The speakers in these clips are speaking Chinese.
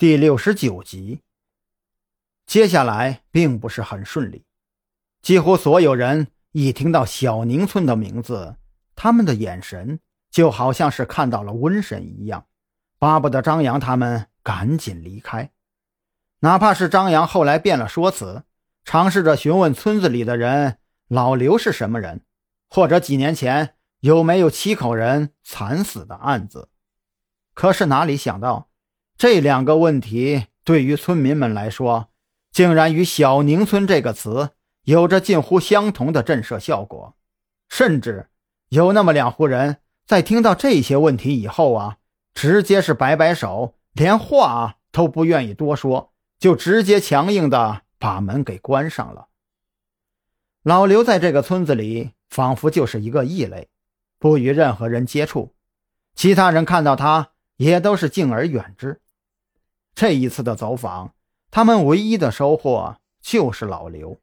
第六十九集。接下来并不是很顺利，几乎所有人一听到小宁村的名字，他们的眼神就好像是看到了瘟神一样，巴不得张扬他们赶紧离开。哪怕是张扬后来变了说辞，尝试着询问村子里的人老刘是什么人，或者几年前有没有七口人惨死的案子，可是哪里想到。这两个问题对于村民们来说，竟然与“小宁村”这个词有着近乎相同的震慑效果，甚至有那么两户人在听到这些问题以后啊，直接是摆摆手，连话都不愿意多说，就直接强硬的把门给关上了。老刘在这个村子里仿佛就是一个异类，不与任何人接触，其他人看到他也都是敬而远之。这一次的走访，他们唯一的收获就是老刘，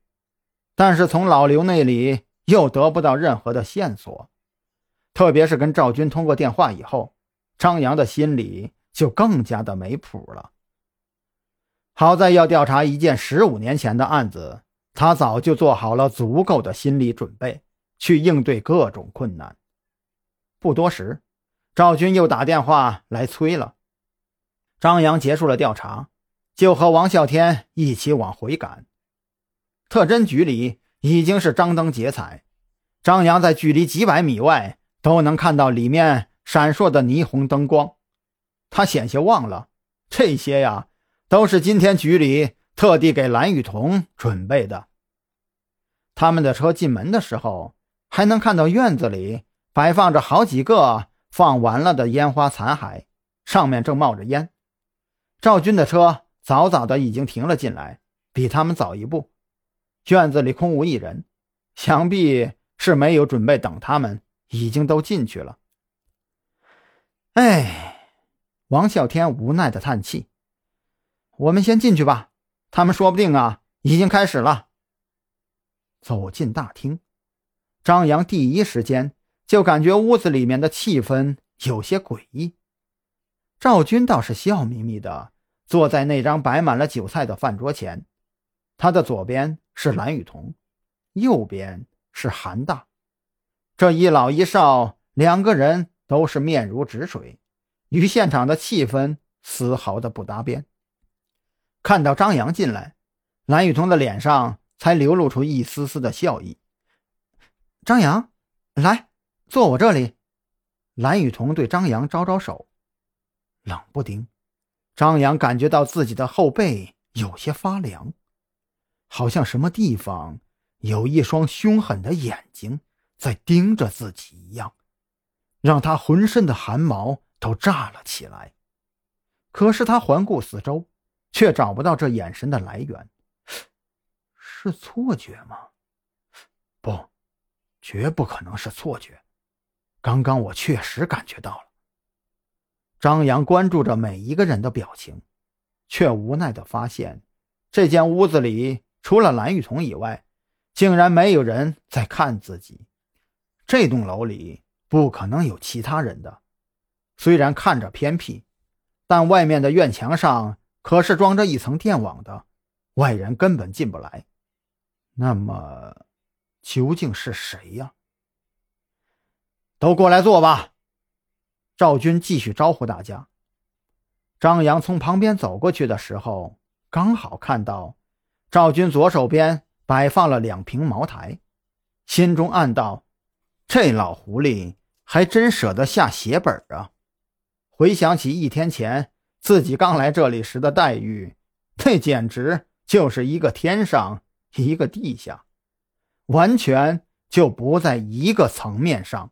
但是从老刘那里又得不到任何的线索。特别是跟赵军通过电话以后，张扬的心里就更加的没谱了。好在要调查一件十五年前的案子，他早就做好了足够的心理准备，去应对各种困难。不多时，赵军又打电话来催了。张扬结束了调查，就和王啸天一起往回赶。特侦局里已经是张灯结彩，张扬在距离几百米外都能看到里面闪烁的霓虹灯光。他险些忘了，这些呀都是今天局里特地给蓝雨桐准备的。他们的车进门的时候，还能看到院子里摆放着好几个放完了的烟花残骸，上面正冒着烟。赵军的车早早的已经停了进来，比他们早一步。院子里空无一人，想必是没有准备等他们，已经都进去了。哎，王啸天无奈的叹气：“我们先进去吧，他们说不定啊，已经开始了。”走进大厅，张扬第一时间就感觉屋子里面的气氛有些诡异。赵军倒是笑眯眯的坐在那张摆满了酒菜的饭桌前，他的左边是蓝雨桐，右边是韩大，这一老一少两个人都是面如止水，与现场的气氛丝毫的不搭边。看到张扬进来，蓝雨桐的脸上才流露出一丝丝的笑意。张扬，来坐我这里。蓝雨桐对张扬招招手。冷不丁，张扬感觉到自己的后背有些发凉，好像什么地方有一双凶狠的眼睛在盯着自己一样，让他浑身的汗毛都炸了起来。可是他环顾四周，却找不到这眼神的来源。是错觉吗？不，绝不可能是错觉。刚刚我确实感觉到了。张扬关注着每一个人的表情，却无奈地发现，这间屋子里除了蓝雨桐以外，竟然没有人在看自己。这栋楼里不可能有其他人的。虽然看着偏僻，但外面的院墙上可是装着一层电网的，外人根本进不来。那么，究竟是谁呀？都过来坐吧。赵军继续招呼大家。张扬从旁边走过去的时候，刚好看到赵军左手边摆放了两瓶茅台，心中暗道：“这老狐狸还真舍得下血本啊！”回想起一天前自己刚来这里时的待遇，那简直就是一个天上一个地下，完全就不在一个层面上。